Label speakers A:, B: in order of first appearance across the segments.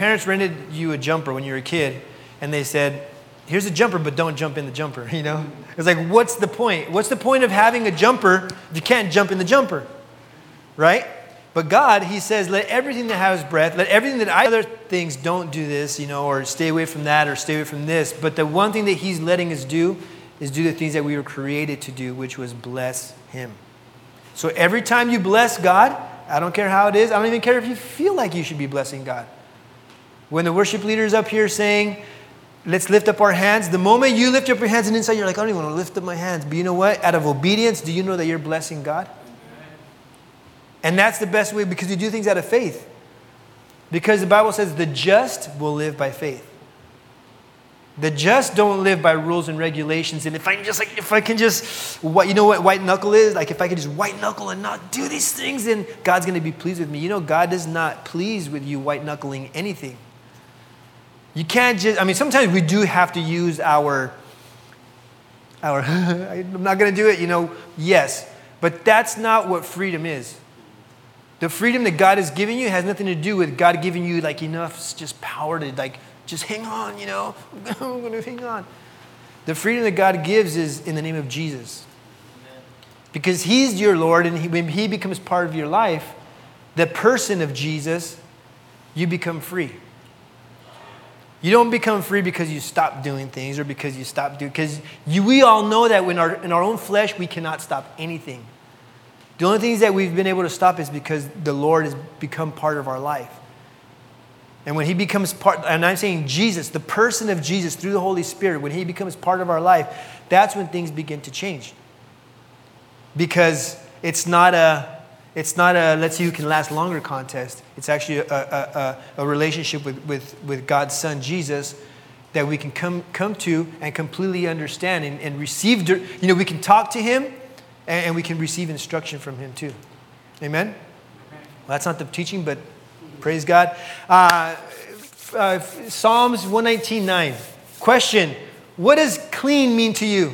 A: parents rented you a jumper when you were a kid, and they said, "Here's a jumper, but don't jump in the jumper," you know, it's like, what's the point? What's the point of having a jumper if you can't jump in the jumper, right? But God, He says, let everything that has breath, let everything that I, other things don't do this, you know, or stay away from that, or stay away from this. But the one thing that He's letting us do is do the things that we were created to do, which was bless Him. So every time you bless God, I don't care how it is, I don't even care if you feel like you should be blessing God. When the worship leader is up here saying, let's lift up our hands, the moment you lift up your hands and inside you're like, I don't even want to lift up my hands. But you know what? Out of obedience, do you know that you're blessing God? And that's the best way because you do things out of faith. Because the Bible says the just will live by faith. The just don't live by rules and regulations. And if I just like, if I can just, what you know what white knuckle is? Like if I can just white knuckle and not do these things, then God's going to be pleased with me. You know, God is not pleased with you white knuckling anything. You can't just. I mean, sometimes we do have to use our, our. I'm not going to do it. You know, yes, but that's not what freedom is. The freedom that God is giving you has nothing to do with God giving you like enough just power to like just hang on, you know, I'm going to hang on. The freedom that God gives is in the name of Jesus. Because He's your Lord, and he, when He becomes part of your life, the person of Jesus, you become free. You don't become free because you stop doing things or because you stop doing, because we all know that when our, in our own flesh, we cannot stop anything. The only things that we've been able to stop is because the Lord has become part of our life. And when He becomes part, and I'm saying Jesus, the person of Jesus through the Holy Spirit, when He becomes part of our life, that's when things begin to change. Because it's not a, it's not a let's see who can last longer contest. It's actually a, a, a, a relationship with, with, with God's Son, Jesus, that we can come, come to and completely understand and, and receive. You know, we can talk to Him and, and we can receive instruction from Him too. Amen? Well, that's not the teaching, but praise God. Uh, uh, Psalms 119.9. Question What does clean mean to you?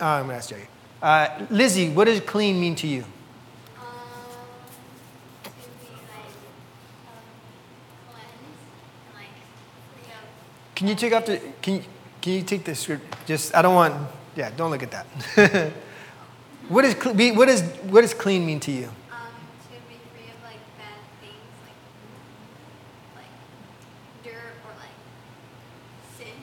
A: Uh, I'm going to ask you. Uh, Lizzie, what does clean mean to you? Can you take off the can you, can you take the script? Just I don't want yeah, don't look at that. what is what is what does clean mean to you?
B: Um, to be free of like bad things, like like dirt or like sin.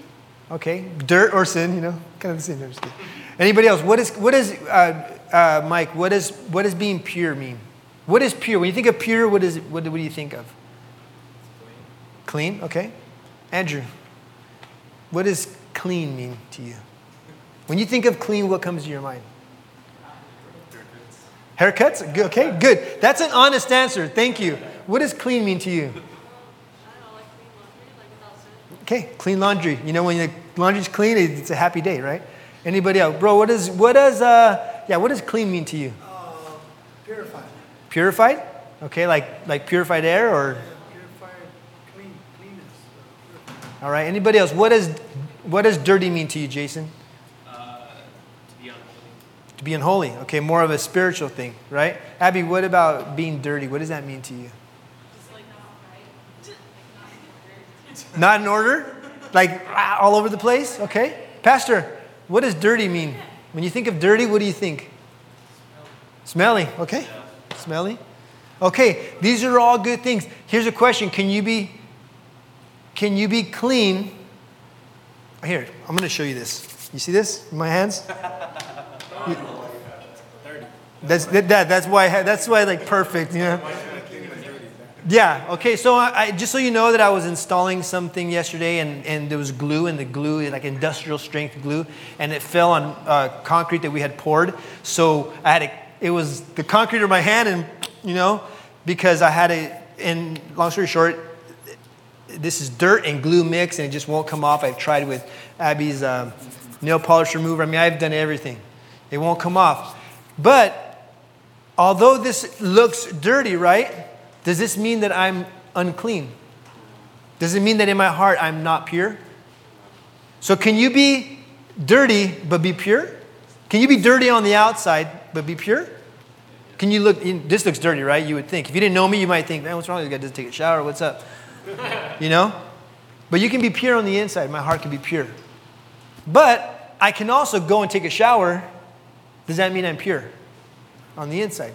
A: Okay, dirt or sin, you know, kind of the same. Anybody else? What is what is uh, uh, Mike? What is what does being pure mean? What is pure? When you think of pure, what is what, what do you think of? Clean. clean. Okay. Andrew. What does clean mean to you? When you think of clean, what comes to your mind? Haircuts? Haircuts? Okay, good. That's an honest answer. Thank you. What does clean mean to you? Okay, clean laundry. You know, when the laundry's clean, it's a happy day, right? Anybody else? Bro, what does, what does, uh, yeah, what does clean mean to you?
C: Uh, purified.
A: Purified? Okay, like, like purified air or? All right. Anybody else? What does what does dirty mean to you, Jason?
D: Uh, to be unholy.
A: To be unholy. Okay, more of a spiritual thing, right? Abby, what about being dirty? What does that mean to you?
E: Like not,
A: not in order. Like all over the place. Okay, Pastor. What does dirty mean? When you think of dirty, what do you think? Smelly. Smelly. Okay. Yeah. Smelly. Okay. These are all good things. Here's a question: Can you be can you be clean? Here, I'm going to show you this. You see this in my hands? that's, that, that's why, that's why like perfect, you know? Yeah, okay, so I, just so you know that I was installing something yesterday and, and there was glue and the glue, like industrial strength glue, and it fell on uh, concrete that we had poured. So I had a, it was the concrete in my hand and, you know, because I had it, and long story short, this is dirt and glue mix and it just won't come off. I've tried with Abby's um, nail polish remover. I mean, I've done everything. It won't come off. But although this looks dirty, right? Does this mean that I'm unclean? Does it mean that in my heart I'm not pure? So, can you be dirty but be pure? Can you be dirty on the outside but be pure? Can you look, this looks dirty, right? You would think. If you didn't know me, you might think, man, what's wrong this guy? Doesn't take a shower? What's up? You know? But you can be pure on the inside. My heart can be pure. But I can also go and take a shower. Does that mean I'm pure on the inside?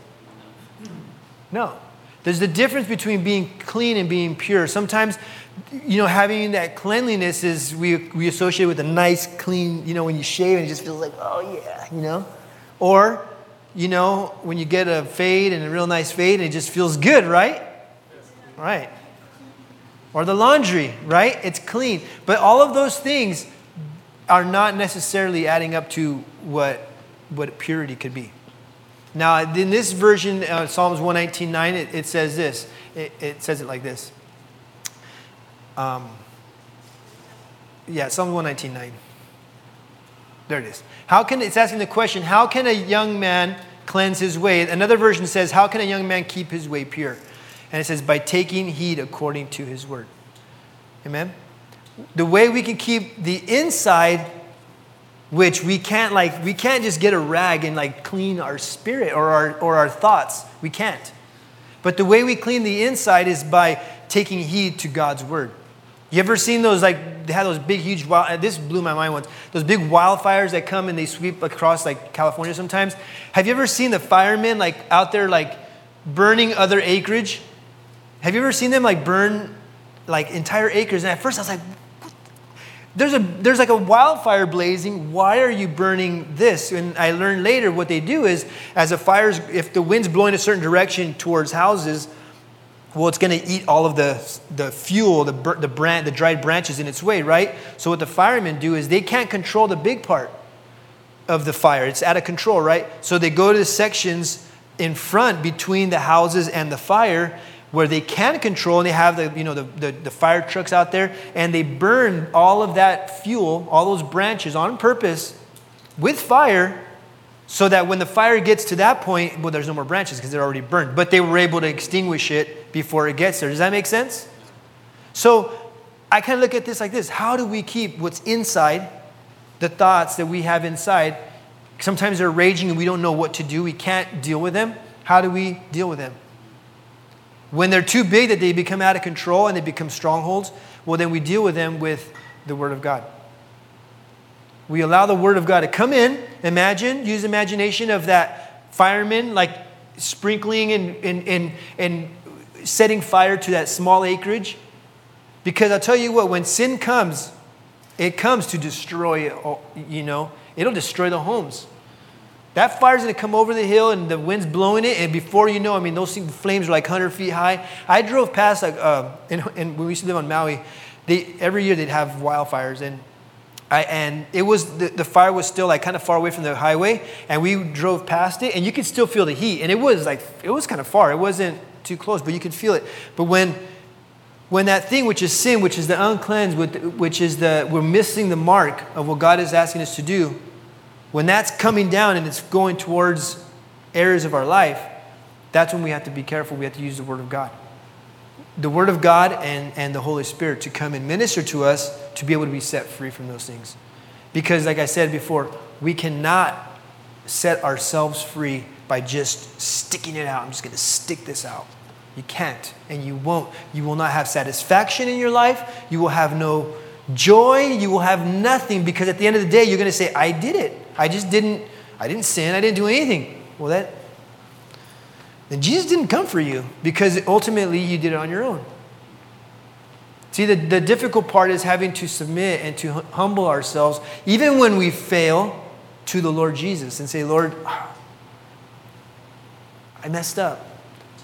A: No. There's the difference between being clean and being pure. Sometimes, you know, having that cleanliness is we, we associate with a nice, clean, you know, when you shave and it just feels like, oh yeah, you know? Or, you know, when you get a fade and a real nice fade and it just feels good, right? Right. Or the laundry, right? It's clean. But all of those things are not necessarily adding up to what, what purity could be. Now, in this version, uh, Psalms 119.9, it, it says this. It, it says it like this. Um, yeah, Psalms 119.9. There it is. How can, it's asking the question, how can a young man cleanse his way? Another version says, how can a young man keep his way pure? And it says, by taking heed according to his word. Amen? The way we can keep the inside, which we can't like, we can't just get a rag and like clean our spirit or our, or our thoughts. We can't. But the way we clean the inside is by taking heed to God's word. You ever seen those like they have those big huge wild, this blew my mind once. Those big wildfires that come and they sweep across like California sometimes. Have you ever seen the firemen like out there like burning other acreage? Have you ever seen them like burn like entire acres? And at first I was like, there's a there's like a wildfire blazing. Why are you burning this? And I learned later what they do is as a fire's if the wind's blowing a certain direction towards houses, well, it's going to eat all of the, the fuel, the, the, brand, the dried branches in its way, right? So, what the firemen do is they can't control the big part of the fire. It's out of control, right? So, they go to the sections in front between the houses and the fire where they can control and they have the, you know, the, the, the fire trucks out there and they burn all of that fuel, all those branches on purpose with fire so that when the fire gets to that point, well, there's no more branches because they're already burned. But they were able to extinguish it before it gets there. Does that make sense? So I kind of look at this like this How do we keep what's inside, the thoughts that we have inside? Sometimes they're raging and we don't know what to do. We can't deal with them. How do we deal with them? When they're too big that they become out of control and they become strongholds, well, then we deal with them with the Word of God. We allow the Word of God to come in. Imagine, use imagination of that fireman, like sprinkling and, and, and, and setting fire to that small acreage. Because I'll tell you what, when sin comes, it comes to destroy, you know, it'll destroy the homes. That fire's gonna come over the hill and the wind's blowing it, and before you know, I mean, those flames are like 100 feet high. I drove past, like, uh, and, when we used to live on Maui, they, every year they'd have wildfires, and I, and it was the, the fire was still like kind of far away from the highway and we drove past it and you could still feel the heat and it was like it was kind of far it wasn't too close but you could feel it but when when that thing which is sin which is the uncleansed which is the we're missing the mark of what god is asking us to do when that's coming down and it's going towards areas of our life that's when we have to be careful we have to use the word of god the Word of God and, and the Holy Spirit to come and minister to us to be able to be set free from those things. Because, like I said before, we cannot set ourselves free by just sticking it out. I'm just going to stick this out. You can't, and you won't. You will not have satisfaction in your life. You will have no joy. You will have nothing because at the end of the day, you're going to say, I did it. I just didn't, I didn't sin. I didn't do anything. Well, that, then Jesus didn't come for you because ultimately you did it on your own. See, the, the difficult part is having to submit and to humble ourselves, even when we fail, to the Lord Jesus and say, Lord, I messed up.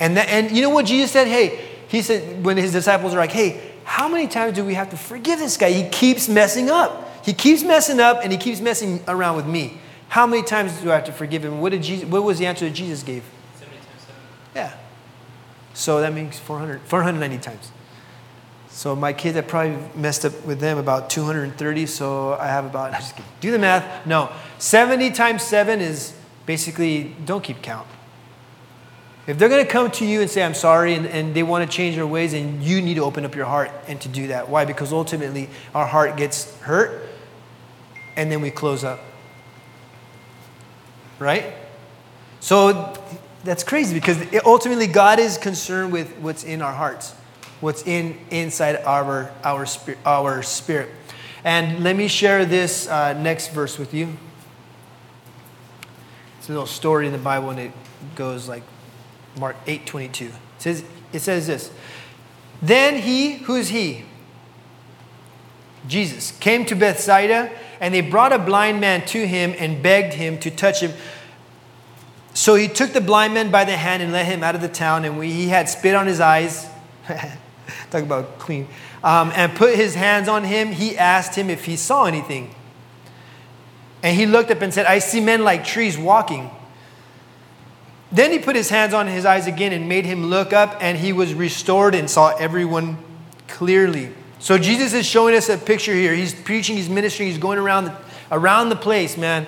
A: And, that, and you know what Jesus said? Hey, he said, when his disciples are like, hey, how many times do we have to forgive this guy? He keeps messing up. He keeps messing up and he keeps messing around with me. How many times do I have to forgive him? What, did Jesus, what was the answer that Jesus gave? 70 times 70. Yeah. So that means 400, 490 times. So my kids, I probably messed up with them about 230. So I have about, I'm just kidding. do the math. No, 70 times 7 is basically don't keep count. If they're going to come to you and say, I'm sorry, and, and they want to change their ways, and you need to open up your heart and to do that. Why? Because ultimately our heart gets hurt and then we close up. Right? So that's crazy because ultimately God is concerned with what's in our hearts. what's in inside our our spirit our spirit and let me share this uh, next verse with you it's a little story in the bible and it goes like mark 8 22 it says it says this then he who's he jesus came to bethsaida and they brought a blind man to him and begged him to touch him so he took the blind man by the hand and led him out of the town, and he had spit on his eyes. Talk about clean. Um, and put his hands on him. He asked him if he saw anything. And he looked up and said, I see men like trees walking. Then he put his hands on his eyes again and made him look up, and he was restored and saw everyone clearly. So Jesus is showing us a picture here. He's preaching, he's ministering, he's going around the, around the place, man.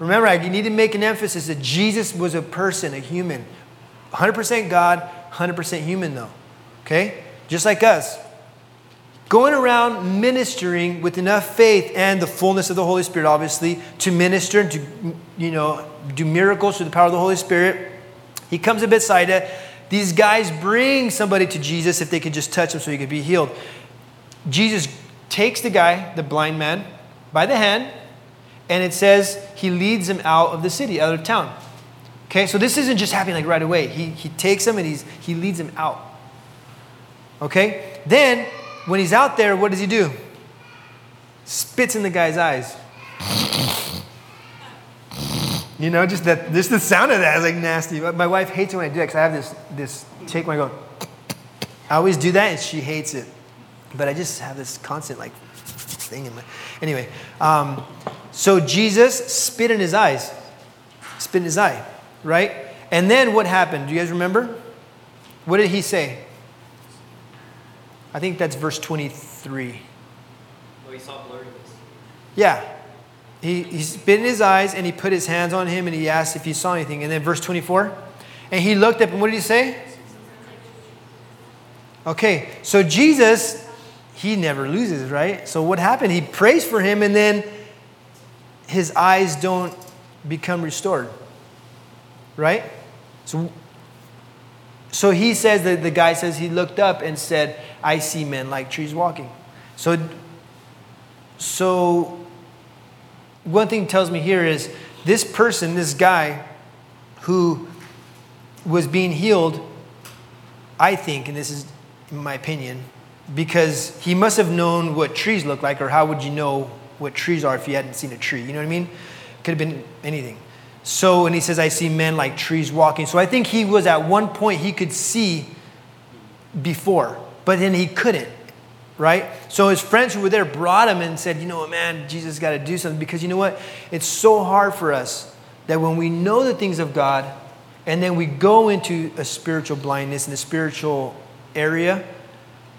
A: Remember, I need to make an emphasis that Jesus was a person, a human. 100% God, 100% human, though. Okay? Just like us. Going around ministering with enough faith and the fullness of the Holy Spirit, obviously, to minister and to, you know, do miracles through the power of the Holy Spirit. He comes to Bethsaida. These guys bring somebody to Jesus if they could just touch him so he could be healed. Jesus takes the guy, the blind man, by the hand, and it says he leads him out of the city, out of town. Okay, so this isn't just happening like right away. He, he takes him and he's, he leads him out. Okay, then when he's out there, what does he do? Spits in the guy's eyes. You know, just that, just the sound of that is like nasty. My wife hates it when I do that because I have this, this take when I go, I always do that and she hates it. But I just have this constant like thing in my, anyway. Um, so Jesus spit in his eyes, spit in his eye, right? And then what happened? Do you guys remember? What did he say? I think that's verse 23.
D: Oh, he saw blurriness.
A: Yeah. He, he spit in his eyes and he put his hands on him and he asked if he saw anything. And then verse 24. And he looked up and what did he say? Okay, so Jesus, he never loses, right? So what happened? He prays for him and then his eyes don't become restored. Right? So, so he says that the guy says he looked up and said, I see men like trees walking. So, so one thing tells me here is this person, this guy who was being healed, I think, and this is my opinion, because he must have known what trees look like, or how would you know what trees are if you hadn't seen a tree. You know what I mean? Could have been anything. So, and he says, I see men like trees walking. So I think he was at one point, he could see before, but then he couldn't, right? So his friends who were there brought him and said, You know what, man, Jesus got to do something. Because you know what? It's so hard for us that when we know the things of God and then we go into a spiritual blindness in a spiritual area,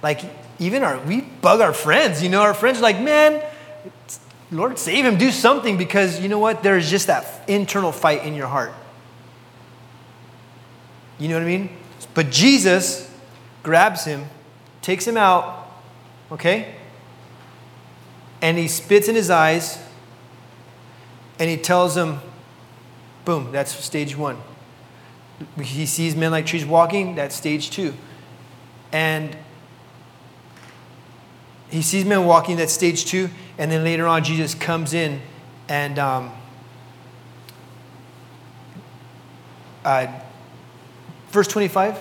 A: like even our, we bug our friends, you know, our friends are like, Man, Lord, save him, do something because you know what? There's just that internal fight in your heart. You know what I mean? But Jesus grabs him, takes him out, okay? And he spits in his eyes and he tells him, boom, that's stage one. He sees men like trees walking, that's stage two. And he sees men walking, that's stage two. And then later on, Jesus comes in and um, uh, verse 25.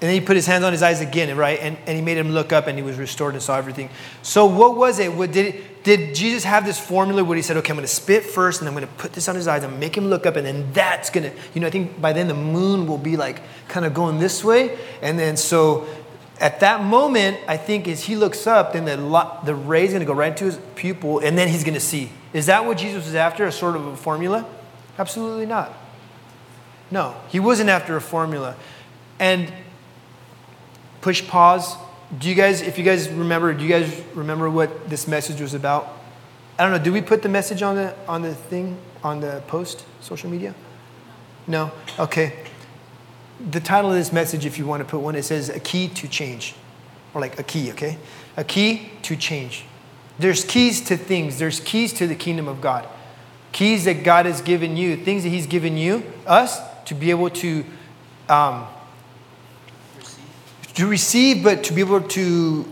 A: And then he put his hands on his eyes again, right? And, and he made him look up and he was restored and saw everything. So, what was it? What, did, it, did Jesus have this formula where he said, okay, I'm going to spit first and I'm going to put this on his eyes and make him look up and then that's going to, you know, I think by then the moon will be like kind of going this way. And then so at that moment, I think as he looks up, then the, the ray is going to go right into his pupil, and then he's going to see. Is that what Jesus was after, a sort of a formula? Absolutely not. No, he wasn't after a formula. And push pause. Do you guys, if you guys remember, do you guys remember what this message was about? I don't know. Did we put the message on the on the thing on the post social media? No. Okay the title of this message, if you want to put one, it says A Key to Change. Or like a key, okay? A key to change. There's keys to things, there's keys to the kingdom of God. Keys that God has given you, things that He's given you, us, to be able to um, To receive, but to be able to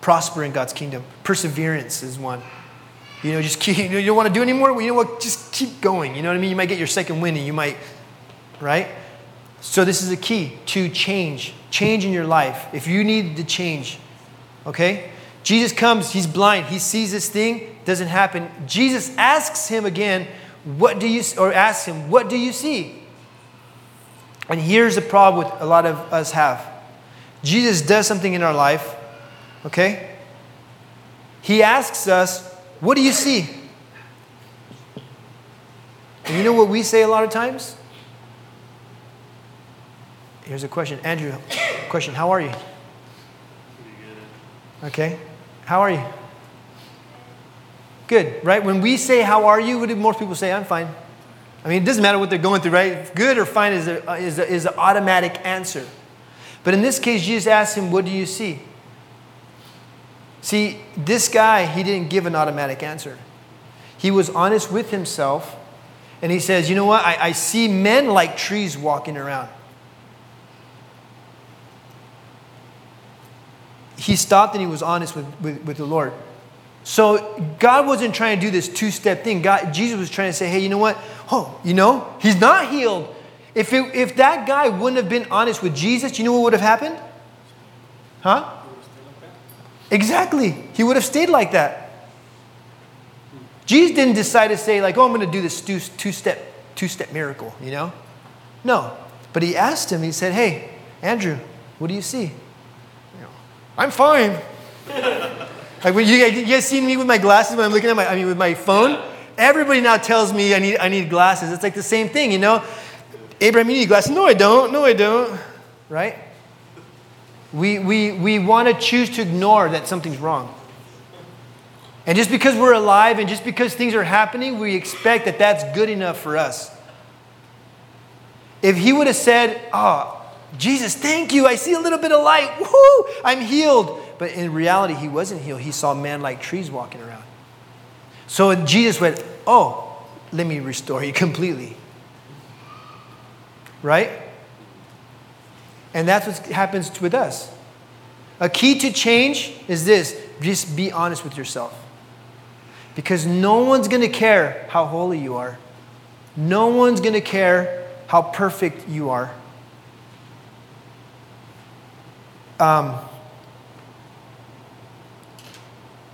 A: prosper in God's kingdom. Perseverance is one. You know, just keep, you, know, you don't want to do anymore? Well, you know what? Just keep going. You know what I mean? You might get your second win and you might, right? So, this is a key to change. Change in your life. If you need to change, okay? Jesus comes, he's blind, he sees this thing, doesn't happen. Jesus asks him again, What do you, or asks him, What do you see? And here's the problem with a lot of us have Jesus does something in our life, okay? He asks us, What do you see? And you know what we say a lot of times? Here's a question. Andrew, question How are you? Okay. How are you? Good, right? When we say, How are you? What do most people say? I'm fine. I mean, it doesn't matter what they're going through, right? Good or fine is, a, is, a, is an automatic answer. But in this case, Jesus asked him, What do you see? See, this guy, he didn't give an automatic answer. He was honest with himself, and he says, You know what? I, I see men like trees walking around. He stopped and he was honest with, with, with the Lord. So God wasn't trying to do this two-step thing. God, Jesus was trying to say, hey, you know what? Oh, you know, he's not healed. If, it, if that guy wouldn't have been honest with Jesus, you know what would have happened? Huh? Exactly. He would have stayed like that. Jesus didn't decide to say, like, oh, I'm going to do this two, two-step, two-step miracle, you know? No. But he asked him, he said, hey, Andrew, what do you see? I'm fine. like when you, you guys seen me with my glasses when I'm looking at my, I mean, with my phone? Everybody now tells me I need, I need glasses. It's like the same thing, you know? Abraham, you need glasses. No, I don't. No, I don't. Right? We, we, we want to choose to ignore that something's wrong. And just because we're alive and just because things are happening, we expect that that's good enough for us. If he would have said, Oh, Jesus, thank you. I see a little bit of light. Woo! I'm healed. But in reality, he wasn't healed. He saw man like trees walking around. So Jesus went, Oh, let me restore you completely. Right? And that's what happens with us. A key to change is this just be honest with yourself. Because no one's going to care how holy you are, no one's going to care how perfect you are. Um,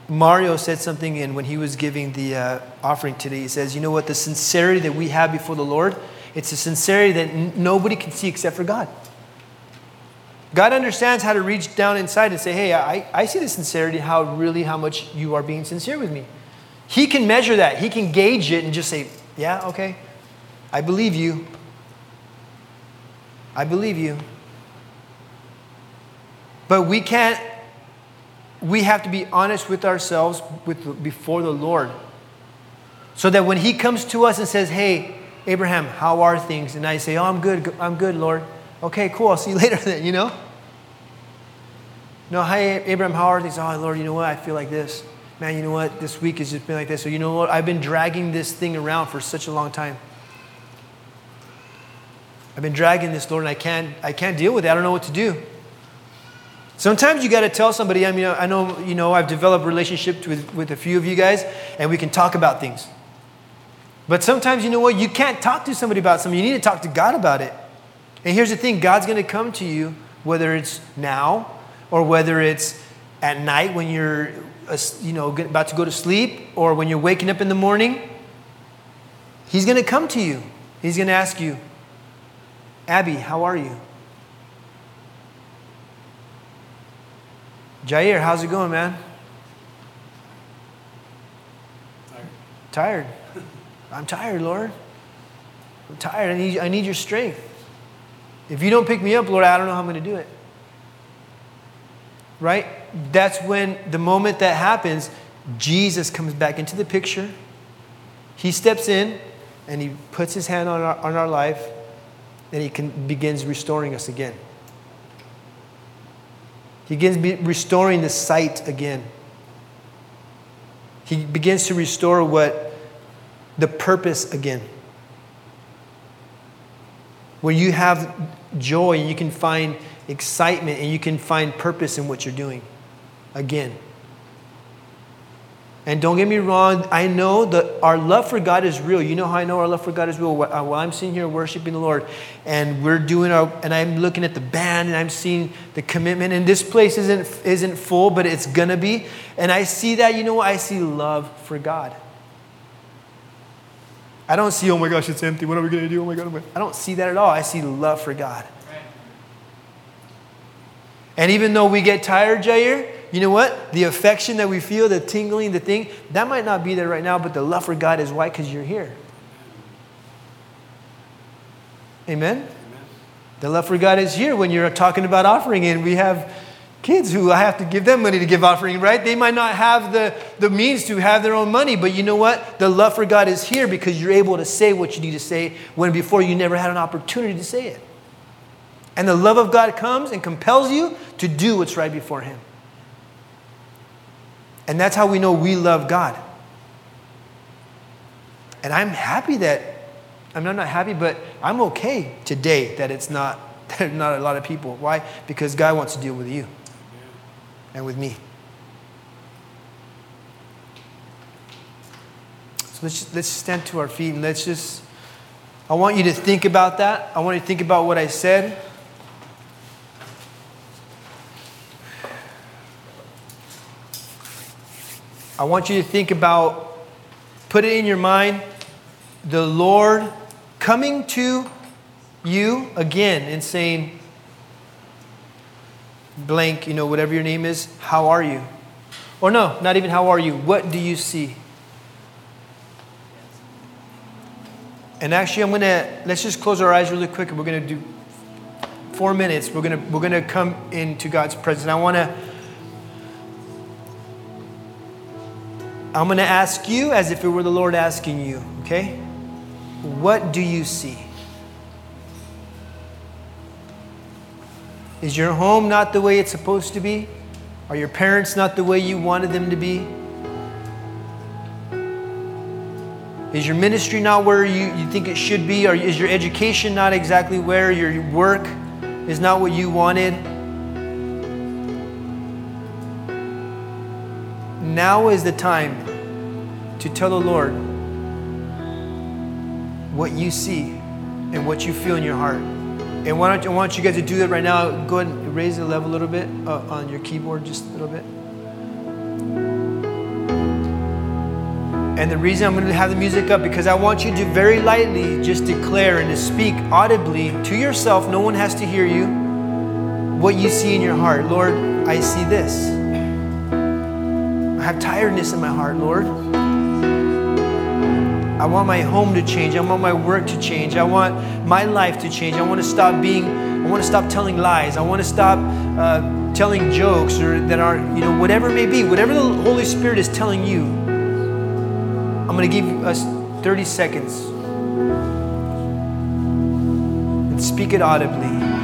A: Mario said something in when he was giving the uh, offering today. He says, You know what? The sincerity that we have before the Lord, it's a sincerity that n- nobody can see except for God. God understands how to reach down inside and say, Hey, I, I see the sincerity, how really, how much you are being sincere with me. He can measure that. He can gauge it and just say, Yeah, okay. I believe you. I believe you. But we can't, we have to be honest with ourselves with, before the Lord. So that when He comes to us and says, Hey, Abraham, how are things? And I say, Oh, I'm good, I'm good, Lord. Okay, cool, I'll see you later then, you know? No, hey, Abraham, how are things? Oh, Lord, you know what? I feel like this. Man, you know what? This week has just been like this. So, you know what? I've been dragging this thing around for such a long time. I've been dragging this, Lord, and I can't, I can't deal with it. I don't know what to do. Sometimes you got to tell somebody, I mean, I know, you know, I've developed relationships with, with a few of you guys, and we can talk about things. But sometimes, you know what? You can't talk to somebody about something. You need to talk to God about it. And here's the thing God's going to come to you, whether it's now or whether it's at night when you're, uh, you know, about to go to sleep or when you're waking up in the morning. He's going to come to you. He's going to ask you, Abby, how are you? Jair, how's it going, man? Tired. tired. I'm tired, Lord. I'm tired. I need, I need your strength. If you don't pick me up, Lord, I don't know how I'm going to do it. Right? That's when the moment that happens, Jesus comes back into the picture. He steps in and he puts his hand on our, on our life and he can, begins restoring us again. He begins restoring the sight again. He begins to restore what the purpose again. Where you have joy, you can find excitement and you can find purpose in what you're doing again. And don't get me wrong, I know that our love for God is real. You know how I know our love for God is real? While uh, while I'm sitting here worshiping the Lord and we're doing our, and I'm looking at the band and I'm seeing the commitment, and this place isn't, isn't full, but it's gonna be. And I see that, you know what? I see love for God. I don't see, oh my gosh, it's empty. What are we gonna do? Oh my God. oh my-" I don't see that at all. I see love for God. And even though we get tired, Jair, you know what? The affection that we feel, the tingling, the thing, that might not be there right now, but the love for God is why? Because you're here. Amen? The love for God is here when you're talking about offering, and we have kids who I have to give them money to give offering, right? They might not have the, the means to have their own money, but you know what? The love for God is here because you're able to say what you need to say when before you never had an opportunity to say it. And the love of God comes and compels you to do what's right before Him. And that's how we know we love God. And I'm happy that, I mean, I'm not happy, but I'm okay today that it's not, that not a lot of people. Why? Because God wants to deal with you and with me. So let's, just, let's stand to our feet and let's just, I want you to think about that. I want you to think about what I said. I want you to think about, put it in your mind, the Lord coming to you again and saying, blank, you know, whatever your name is, how are you? Or no, not even how are you, what do you see? And actually, I'm gonna, let's just close our eyes really quick and we're gonna do four minutes. We're gonna, we're gonna come into God's presence. I wanna, I'm going to ask you as if it were the Lord asking you, okay? What do you see? Is your home not the way it's supposed to be? Are your parents not the way you wanted them to be? Is your ministry not where you, you think it should be? Or is your education not exactly where your work is not what you wanted? Now is the time to tell the Lord what you see and what you feel in your heart. And why don't you, I want you guys to do that right now. Go ahead and raise the level a little bit uh, on your keyboard, just a little bit. And the reason I'm going to have the music up because I want you to very lightly just declare and to speak audibly to yourself. No one has to hear you. What you see in your heart, Lord, I see this. I have tiredness in my heart, Lord. I want my home to change. I want my work to change. I want my life to change. I want to stop being, I want to stop telling lies. I want to stop uh, telling jokes or that are, you know, whatever it may be, whatever the Holy Spirit is telling you. I'm going to give us 30 seconds and speak it audibly.